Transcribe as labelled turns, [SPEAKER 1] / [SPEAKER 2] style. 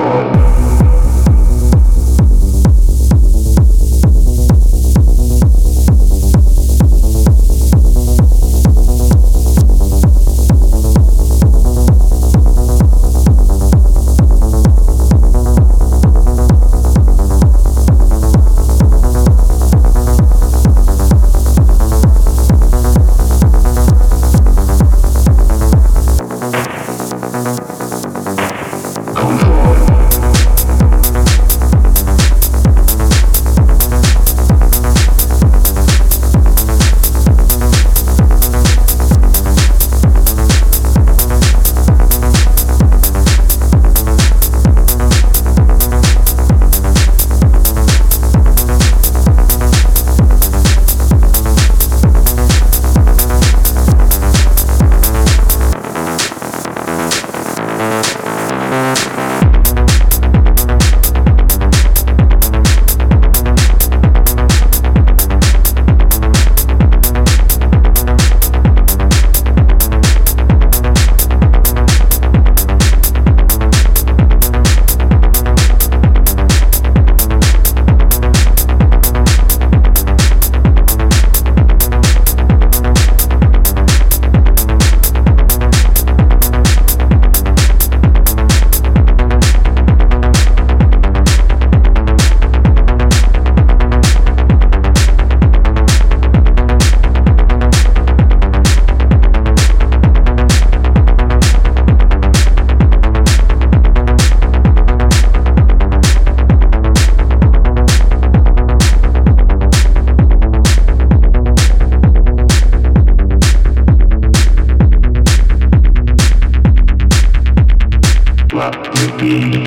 [SPEAKER 1] Oh. Me.